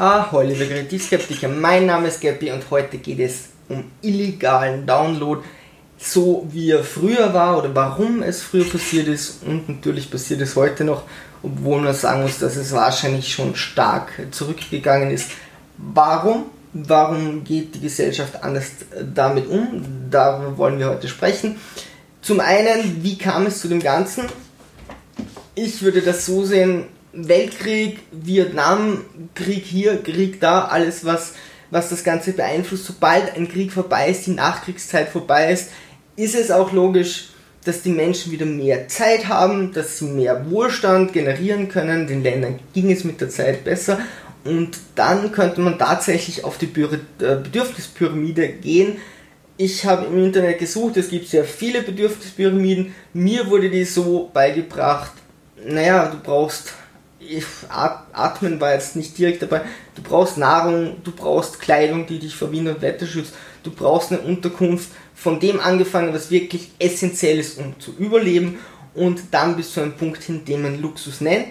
Hallo liebe Kreativskeptiker, mein Name ist Gabby und heute geht es um illegalen Download, so wie er früher war oder warum es früher passiert ist und natürlich passiert es heute noch, obwohl man sagen muss, dass es wahrscheinlich schon stark zurückgegangen ist. Warum? Warum geht die Gesellschaft anders damit um? Darüber wollen wir heute sprechen. Zum einen, wie kam es zu dem Ganzen? Ich würde das so sehen, Weltkrieg, Vietnam, Krieg hier, Krieg da, alles was, was das Ganze beeinflusst. Sobald ein Krieg vorbei ist, die Nachkriegszeit vorbei ist, ist es auch logisch, dass die Menschen wieder mehr Zeit haben, dass sie mehr Wohlstand generieren können. Den Ländern ging es mit der Zeit besser. Und dann könnte man tatsächlich auf die äh, Bedürfnispyramide gehen. Ich habe im Internet gesucht, es gibt sehr viele Bedürfnispyramiden. Mir wurde die so beigebracht, naja, du brauchst Atmen war jetzt nicht direkt dabei. Du brauchst Nahrung, du brauchst Kleidung, die dich vor Wind und Wetter schützt. Du brauchst eine Unterkunft, von dem angefangen, was wirklich essentiell ist, um zu überleben. Und dann bis zu einem Punkt hin, den man Luxus nennt.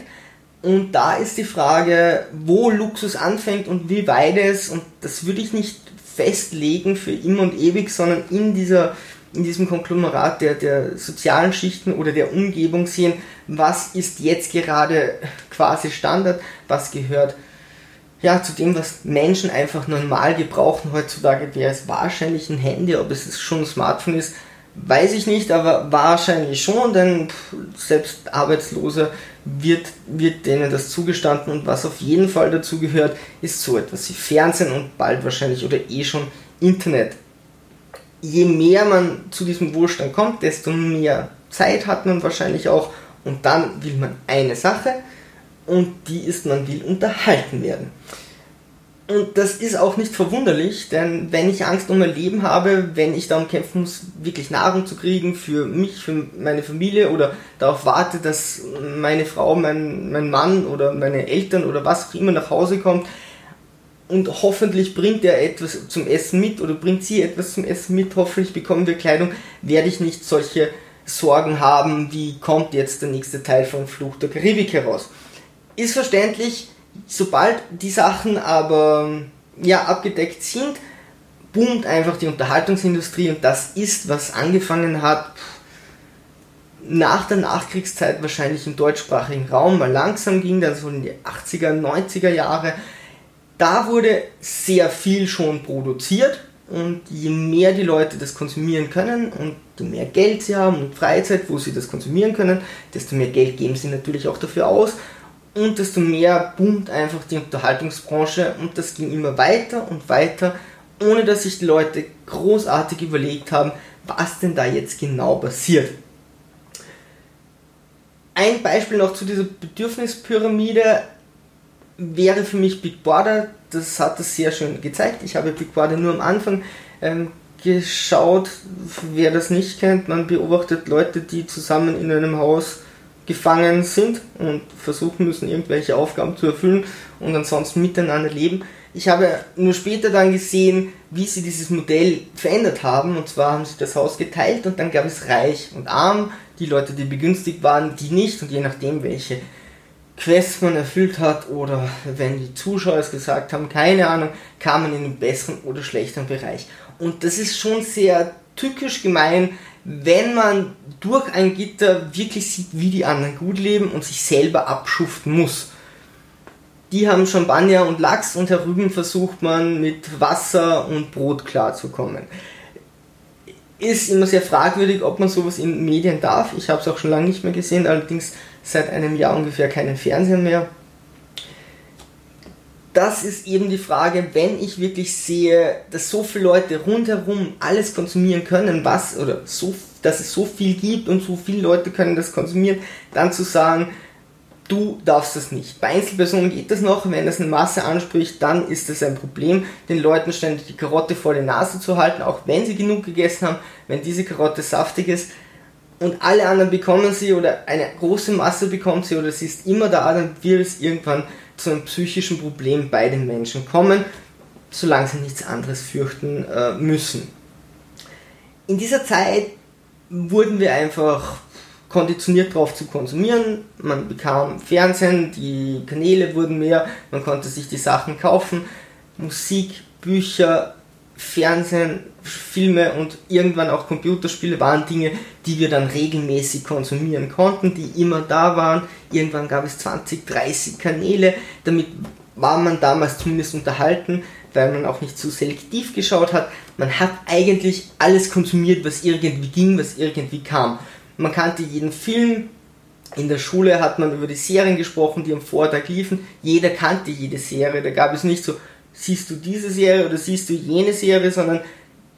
Und da ist die Frage, wo Luxus anfängt und wie weit es, und das würde ich nicht festlegen für immer und ewig, sondern in dieser in diesem Konglomerat der, der sozialen Schichten oder der Umgebung sehen, was ist jetzt gerade quasi Standard, was gehört ja, zu dem, was Menschen einfach normal gebrauchen. Heutzutage, wäre es wahrscheinlich ein Handy, ob es schon ein Smartphone ist, weiß ich nicht, aber wahrscheinlich schon, denn selbst Arbeitslose wird, wird denen das zugestanden und was auf jeden Fall dazu gehört, ist so etwas wie Fernsehen und bald wahrscheinlich oder eh schon Internet je mehr man zu diesem Wohlstand kommt, desto mehr Zeit hat man wahrscheinlich auch und dann will man eine Sache und die ist, man will unterhalten werden. Und das ist auch nicht verwunderlich, denn wenn ich Angst um mein Leben habe, wenn ich darum kämpfen muss, wirklich Nahrung zu kriegen für mich, für meine Familie oder darauf warte, dass meine Frau, mein, mein Mann oder meine Eltern oder was auch immer nach Hause kommt, und hoffentlich bringt er etwas zum Essen mit oder bringt sie etwas zum Essen mit, hoffentlich bekommen wir Kleidung, werde ich nicht solche Sorgen haben, wie kommt jetzt der nächste Teil von Fluch der Karibik heraus. Ist verständlich, sobald die Sachen aber ja, abgedeckt sind, boomt einfach die Unterhaltungsindustrie und das ist, was angefangen hat nach der Nachkriegszeit wahrscheinlich im deutschsprachigen Raum. Mal langsam ging, dann so in die 80er, 90er Jahre, da wurde sehr viel schon produziert und je mehr die Leute das konsumieren können und je mehr Geld sie haben und Freizeit, wo sie das konsumieren können, desto mehr Geld geben sie natürlich auch dafür aus und desto mehr boomt einfach die Unterhaltungsbranche und das ging immer weiter und weiter, ohne dass sich die Leute großartig überlegt haben, was denn da jetzt genau passiert. Ein Beispiel noch zu dieser Bedürfnispyramide wäre für mich Big Brother, das hat es sehr schön gezeigt. Ich habe Big Brother nur am Anfang ähm, geschaut, wer das nicht kennt. Man beobachtet Leute, die zusammen in einem Haus gefangen sind und versuchen müssen, irgendwelche Aufgaben zu erfüllen und ansonsten miteinander leben. Ich habe nur später dann gesehen, wie sie dieses Modell verändert haben. Und zwar haben sie das Haus geteilt und dann gab es reich und arm, die Leute, die begünstigt waren, die nicht. Und je nachdem, welche Quest man erfüllt hat oder wenn die Zuschauer es gesagt haben, keine Ahnung, kam man in den besseren oder schlechteren Bereich. Und das ist schon sehr tückisch gemein, wenn man durch ein Gitter wirklich sieht, wie die anderen gut leben und sich selber abschuften muss. Die haben Champagner und Lachs und herüben versucht man mit Wasser und Brot klarzukommen. Ist immer sehr fragwürdig, ob man sowas in Medien darf. Ich habe es auch schon lange nicht mehr gesehen, allerdings seit einem Jahr ungefähr keinen Fernseher mehr. Das ist eben die Frage, wenn ich wirklich sehe, dass so viele Leute rundherum alles konsumieren können, was oder so, dass es so viel gibt und so viele Leute können das konsumieren, dann zu sagen, du darfst das nicht. Bei Einzelpersonen geht das noch, wenn das eine Masse anspricht, dann ist das ein Problem, den Leuten ständig die Karotte vor die Nase zu halten, auch wenn sie genug gegessen haben, wenn diese Karotte saftig ist, und alle anderen bekommen sie oder eine große Masse bekommt sie oder sie ist immer da, dann wird es irgendwann zu einem psychischen Problem bei den Menschen kommen, solange sie nichts anderes fürchten äh, müssen. In dieser Zeit wurden wir einfach konditioniert darauf zu konsumieren. Man bekam Fernsehen, die Kanäle wurden mehr, man konnte sich die Sachen kaufen. Musik, Bücher, Fernsehen, Filme und irgendwann auch Computerspiele waren Dinge, die wir dann regelmäßig konsumieren konnten, die immer da waren. Irgendwann gab es 20, 30 Kanäle. Damit war man damals zumindest unterhalten, weil man auch nicht zu selektiv geschaut hat. Man hat eigentlich alles konsumiert, was irgendwie ging, was irgendwie kam. Man kannte jeden Film. In der Schule hat man über die Serien gesprochen, die am Vortag liefen. Jeder kannte jede Serie. Da gab es nicht so, siehst du diese Serie oder siehst du jene Serie, sondern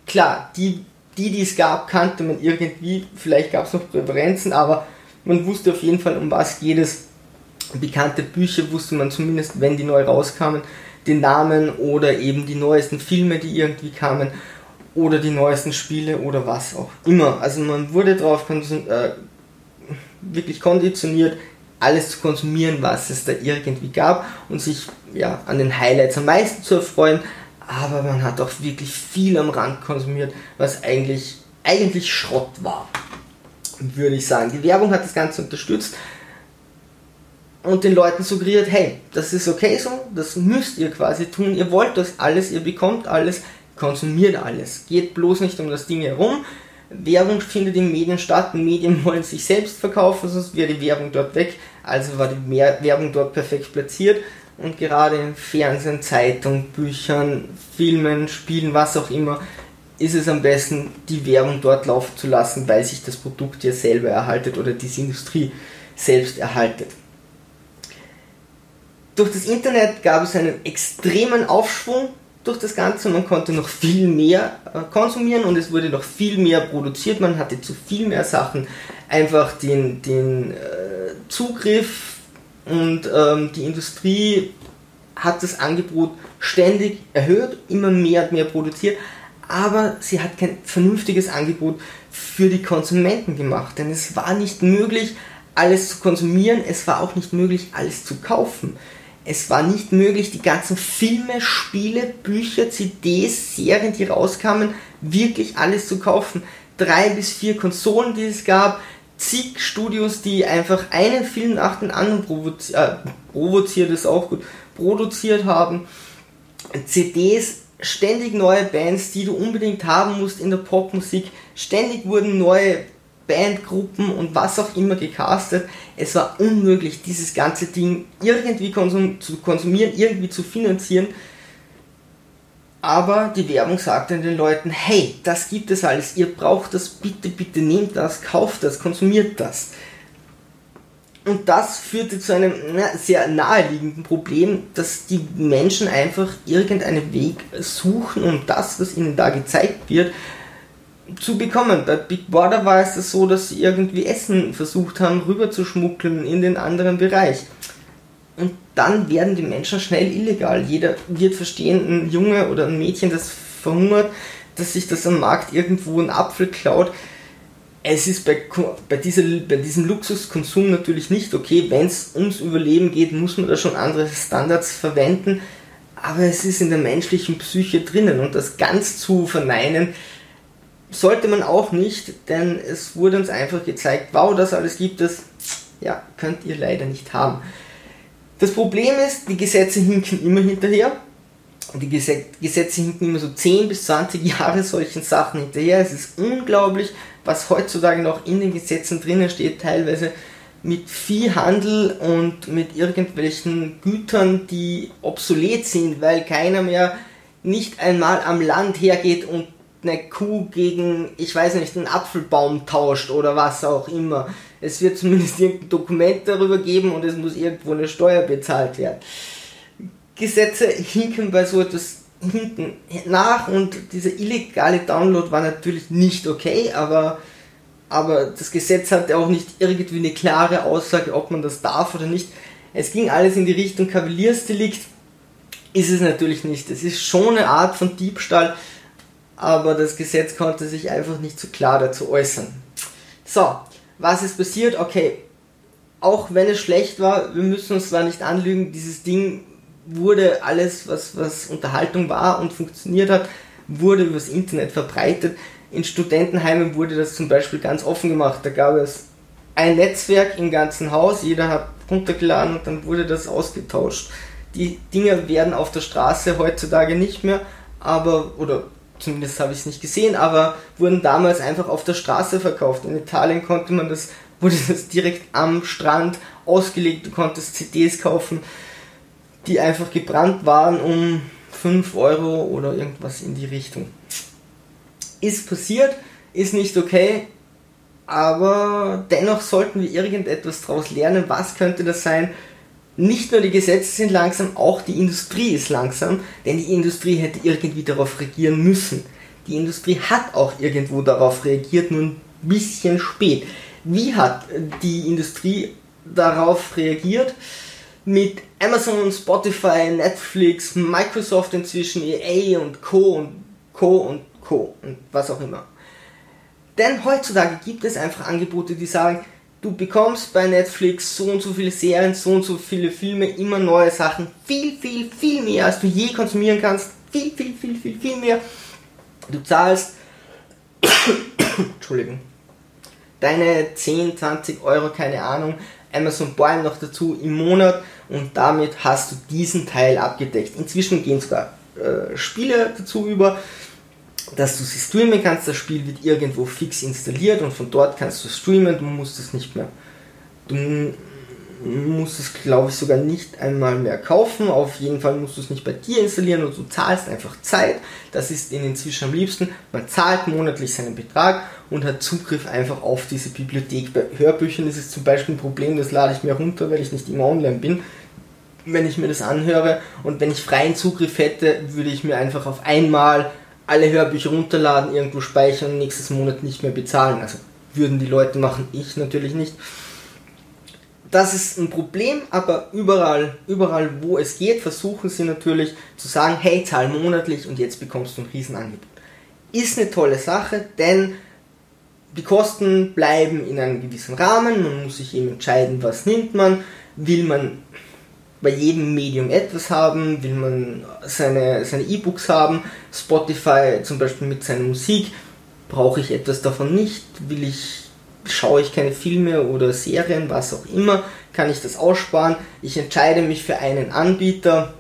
klar, die, die, die es gab, kannte man irgendwie. Vielleicht gab es noch Präferenzen, aber man wusste auf jeden Fall, um was geht es. Bekannte Bücher wusste man zumindest, wenn die neu rauskamen, den Namen oder eben die neuesten Filme, die irgendwie kamen oder die neuesten Spiele oder was auch immer. Also man wurde darauf äh, wirklich konditioniert, alles zu konsumieren, was es da irgendwie gab und sich ja, an den Highlights am meisten zu erfreuen. Aber man hat auch wirklich viel am Rand konsumiert, was eigentlich, eigentlich Schrott war, würde ich sagen. Die Werbung hat das Ganze unterstützt und den Leuten suggeriert, hey, das ist okay so, das müsst ihr quasi tun, ihr wollt das alles, ihr bekommt alles, konsumiert alles. Geht bloß nicht um das Ding herum. Werbung findet in Medien statt, Medien wollen sich selbst verkaufen, sonst wäre die Werbung dort weg. Also war die Werbung dort perfekt platziert und gerade in Fernsehen, Zeitung, Büchern, Filmen, Spielen, was auch immer, ist es am besten, die Werbung dort laufen zu lassen, weil sich das Produkt ja selber erhaltet oder diese Industrie selbst erhaltet. Durch das Internet gab es einen extremen Aufschwung durch das Ganze. Man konnte noch viel mehr äh, konsumieren und es wurde noch viel mehr produziert. Man hatte zu viel mehr Sachen. Einfach den, den äh, Zugriff und ähm, die Industrie hat das Angebot ständig erhöht, immer mehr und mehr produziert, aber sie hat kein vernünftiges Angebot für die Konsumenten gemacht, denn es war nicht möglich, alles zu konsumieren, es war auch nicht möglich, alles zu kaufen es war nicht möglich, die ganzen Filme, Spiele, Bücher, CDs, Serien, die rauskamen, wirklich alles zu kaufen. Drei bis vier Konsolen, die es gab, zig Studios, die einfach einen Film nach dem anderen provozi äh, provoziert, ist auch gut, produziert haben. CDs, ständig neue Bands, die du unbedingt haben musst in der Popmusik. Ständig wurden neue Bandgruppen und was auch immer gecastet. Es war unmöglich, dieses ganze Ding irgendwie konsum zu konsumieren, irgendwie zu finanzieren. Aber die Werbung sagte den Leuten, hey, das gibt es alles, ihr braucht das, bitte, bitte nehmt das, kauft das, konsumiert das. Und das führte zu einem sehr naheliegenden Problem, dass die Menschen einfach irgendeinen Weg suchen, um das, was ihnen da gezeigt wird, zu bekommen. Bei Big Brother war es so, dass sie irgendwie Essen versucht haben, rüber zu schmuggeln in den anderen Bereich. Und dann werden die Menschen schnell illegal. Jeder wird verstehen, ein Junge oder ein Mädchen, das verhungert, dass sich das am Markt irgendwo einen Apfel klaut. Es ist bei, bei, dieser, bei diesem Luxuskonsum natürlich nicht okay. Wenn es ums Überleben geht, muss man da schon andere Standards verwenden. Aber es ist in der menschlichen Psyche drinnen und das ganz zu verneinen, sollte man auch nicht, denn es wurde uns einfach gezeigt, wow, das alles gibt es, ja, könnt ihr leider nicht haben. Das Problem ist, die Gesetze hinken immer hinterher. Die Gesetze hinken immer so 10 bis 20 Jahre solchen Sachen hinterher. Es ist unglaublich, was heutzutage noch in den Gesetzen drinnen steht, teilweise mit Viehhandel und mit irgendwelchen Gütern, die obsolet sind, weil keiner mehr nicht einmal am Land hergeht und eine Kuh gegen, ich weiß nicht, einen Apfelbaum tauscht oder was auch immer. Es wird zumindest irgendein Dokument darüber geben und es muss irgendwo eine Steuer bezahlt werden. Gesetze hinken bei so etwas hinten nach und dieser illegale Download war natürlich nicht okay, aber, aber das Gesetz hatte auch nicht irgendwie eine klare Aussage, ob man das darf oder nicht. Es ging alles in die Richtung Kavaliersdelikt, ist es natürlich nicht. Es ist schon eine Art von Diebstahl, aber das Gesetz konnte sich einfach nicht so klar dazu äußern. So, was ist passiert? Okay, auch wenn es schlecht war, wir müssen uns zwar nicht anlügen, dieses Ding wurde alles, was, was Unterhaltung war und funktioniert hat, wurde übers Internet verbreitet. In Studentenheimen wurde das zum Beispiel ganz offen gemacht. Da gab es ein Netzwerk im ganzen Haus, jeder hat runtergeladen und dann wurde das ausgetauscht. Die Dinger werden auf der Straße heutzutage nicht mehr, aber, oder zumindest habe ich es nicht gesehen, aber wurden damals einfach auf der Straße verkauft. In Italien konnte man das, wurde das direkt am Strand ausgelegt, du konntest CDs kaufen, die einfach gebrannt waren um 5 Euro oder irgendwas in die Richtung. Ist passiert, ist nicht okay, aber dennoch sollten wir irgendetwas daraus lernen. Was könnte das sein? Nicht nur die Gesetze sind langsam, auch die Industrie ist langsam, denn die Industrie hätte irgendwie darauf reagieren müssen. Die Industrie hat auch irgendwo darauf reagiert, nur ein bisschen spät. Wie hat die Industrie darauf reagiert? Mit Amazon, Spotify, Netflix, Microsoft inzwischen, EA und Co. und Co. und Co. und was auch immer. Denn heutzutage gibt es einfach Angebote, die sagen, du bekommst bei Netflix so und so viele Serien, so und so viele Filme, immer neue Sachen, viel, viel, viel mehr, als du je konsumieren kannst. Viel, viel, viel, viel, viel mehr. Du zahlst, Entschuldigung, deine 10, 20 Euro, keine Ahnung, Amazon Prime noch dazu im Monat und damit hast du diesen Teil abgedeckt. Inzwischen gehen sogar äh, Spiele dazu über dass du sie streamen kannst. Das Spiel wird irgendwo fix installiert und von dort kannst du streamen. Du musst es nicht mehr. Du musst es, glaube ich, sogar nicht einmal mehr kaufen. Auf jeden Fall musst du es nicht bei dir installieren und du zahlst einfach Zeit. Das ist ihnen inzwischen am liebsten. Man zahlt monatlich seinen Betrag und hat Zugriff einfach auf diese Bibliothek. Bei Hörbüchern ist es zum Beispiel ein Problem, das lade ich mir runter, weil ich nicht immer online bin wenn ich mir das anhöre und wenn ich freien Zugriff hätte, würde ich mir einfach auf einmal alle Hörbücher runterladen, irgendwo speichern und nächstes Monat nicht mehr bezahlen. Also würden die Leute machen, ich natürlich nicht. Das ist ein Problem, aber überall, überall wo es geht, versuchen sie natürlich zu sagen, hey, zahl monatlich und jetzt bekommst du ein Riesenangebot. Ist eine tolle Sache, denn die Kosten bleiben in einem gewissen Rahmen, man muss sich eben entscheiden, was nimmt man. Will man bei jedem Medium etwas haben, will man seine seine E-Books haben, Spotify zum Beispiel mit seiner Musik, brauche ich etwas davon nicht, will ich schaue ich keine Filme oder Serien, was auch immer, kann ich das aussparen. Ich entscheide mich für einen Anbieter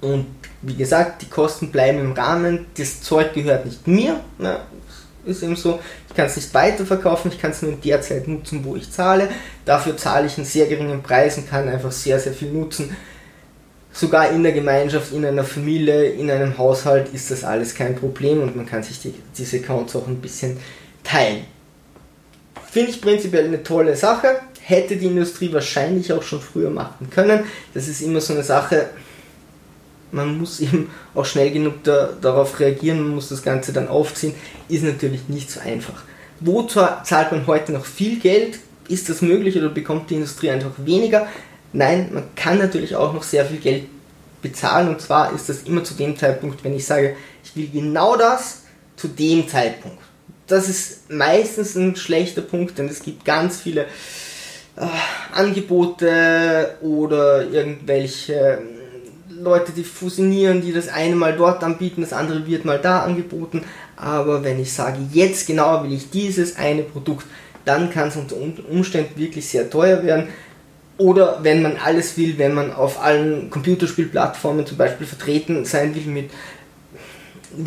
und wie gesagt, die Kosten bleiben im Rahmen, das Zeug gehört nicht mir, ne? Ist eben so, ich kann es nicht weiterverkaufen, ich kann es nur in der Zeit nutzen, wo ich zahle. Dafür zahle ich einen sehr geringen Preis und kann einfach sehr, sehr viel nutzen. Sogar in der Gemeinschaft, in einer Familie, in einem Haushalt ist das alles kein Problem und man kann sich die, diese Accounts auch ein bisschen teilen. Finde ich prinzipiell eine tolle Sache. Hätte die Industrie wahrscheinlich auch schon früher machen können. Das ist immer so eine Sache, man muss eben auch schnell genug da, darauf reagieren, man muss das Ganze dann aufziehen, ist natürlich nicht so einfach. Wo zahlt man heute noch viel Geld? Ist das möglich oder bekommt die Industrie einfach weniger? Nein, man kann natürlich auch noch sehr viel Geld bezahlen und zwar ist das immer zu dem Zeitpunkt, wenn ich sage, ich will genau das zu dem Zeitpunkt. Das ist meistens ein schlechter Punkt, denn es gibt ganz viele äh, Angebote oder irgendwelche Leute, die fusionieren, die das eine mal dort anbieten, das andere wird mal da angeboten. Aber wenn ich sage, jetzt genau will ich dieses eine Produkt, dann kann es unter Umständen wirklich sehr teuer werden. Oder wenn man alles will, wenn man auf allen Computerspielplattformen zum Beispiel vertreten sein will mit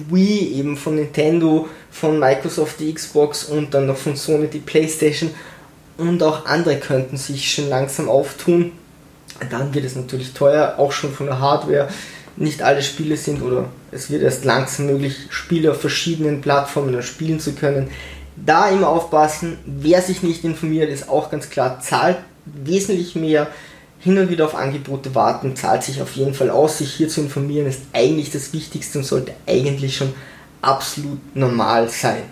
Wii, eben von Nintendo, von Microsoft die Xbox und dann noch von Sony die Playstation und auch andere könnten sich schon langsam auftun dann wird es natürlich teuer, auch schon von der Hardware. Nicht alle Spiele sind oder es wird erst langsam möglich, Spiele auf verschiedenen Plattformen spielen zu können. Da immer aufpassen, wer sich nicht informiert, ist auch ganz klar, zahlt wesentlich mehr. Hin und wieder auf Angebote warten, zahlt sich auf jeden Fall aus. Sich hier zu informieren ist eigentlich das Wichtigste und sollte eigentlich schon absolut normal sein.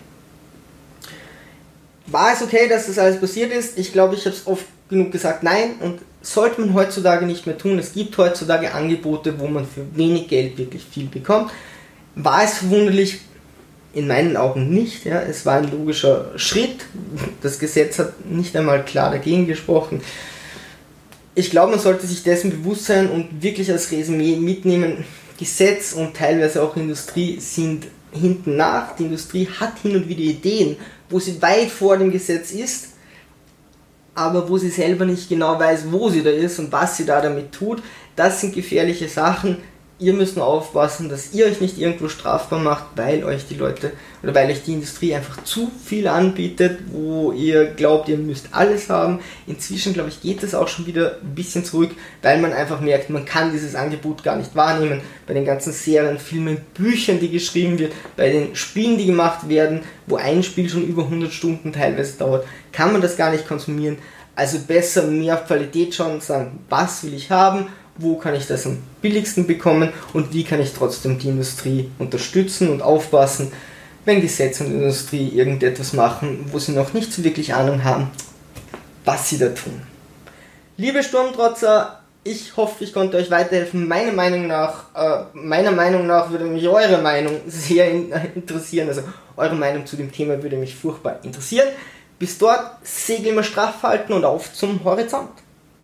War es okay, dass das alles passiert ist? Ich glaube, ich habe es oft genug gesagt, nein. Und sollte man heutzutage nicht mehr tun. Es gibt heutzutage Angebote, wo man für wenig Geld wirklich viel bekommt. War es verwunderlich? In meinen Augen nicht. Ja. Es war ein logischer Schritt. Das Gesetz hat nicht einmal klar dagegen gesprochen. Ich glaube, man sollte sich dessen bewusst sein und wirklich als Resümee mitnehmen. Gesetz und teilweise auch Industrie sind hinten nach. Die Industrie hat hin und wieder Ideen, wo sie weit vor dem Gesetz ist aber wo sie selber nicht genau weiß, wo sie da ist und was sie da damit tut. Das sind gefährliche Sachen. Ihr müsst nur aufpassen, dass ihr euch nicht irgendwo strafbar macht, weil euch die Leute oder weil euch die Industrie einfach zu viel anbietet, wo ihr glaubt, ihr müsst alles haben. Inzwischen, glaube ich, geht es auch schon wieder ein bisschen zurück, weil man einfach merkt, man kann dieses Angebot gar nicht wahrnehmen. Bei den ganzen Serien, Filmen, Büchern, die geschrieben wird, bei den Spielen, die gemacht werden, wo ein Spiel schon über 100 Stunden teilweise dauert, kann man das gar nicht konsumieren. Also besser mehr auf Qualität schauen und sagen, was will ich haben, wo kann ich das am billigsten bekommen und wie kann ich trotzdem die Industrie unterstützen und aufpassen, wenn Gesetze und Industrie irgendetwas machen, wo sie noch nicht so wirklich Ahnung haben, was sie da tun. Liebe Sturmtrotzer, ich hoffe, ich konnte euch weiterhelfen. Meiner Meinung nach, äh, meiner Meinung nach würde mich eure Meinung sehr in, äh, interessieren. Also eure Meinung zu dem Thema würde mich furchtbar interessieren. Bis dort, Segel immer straff halten und auf zum Horizont.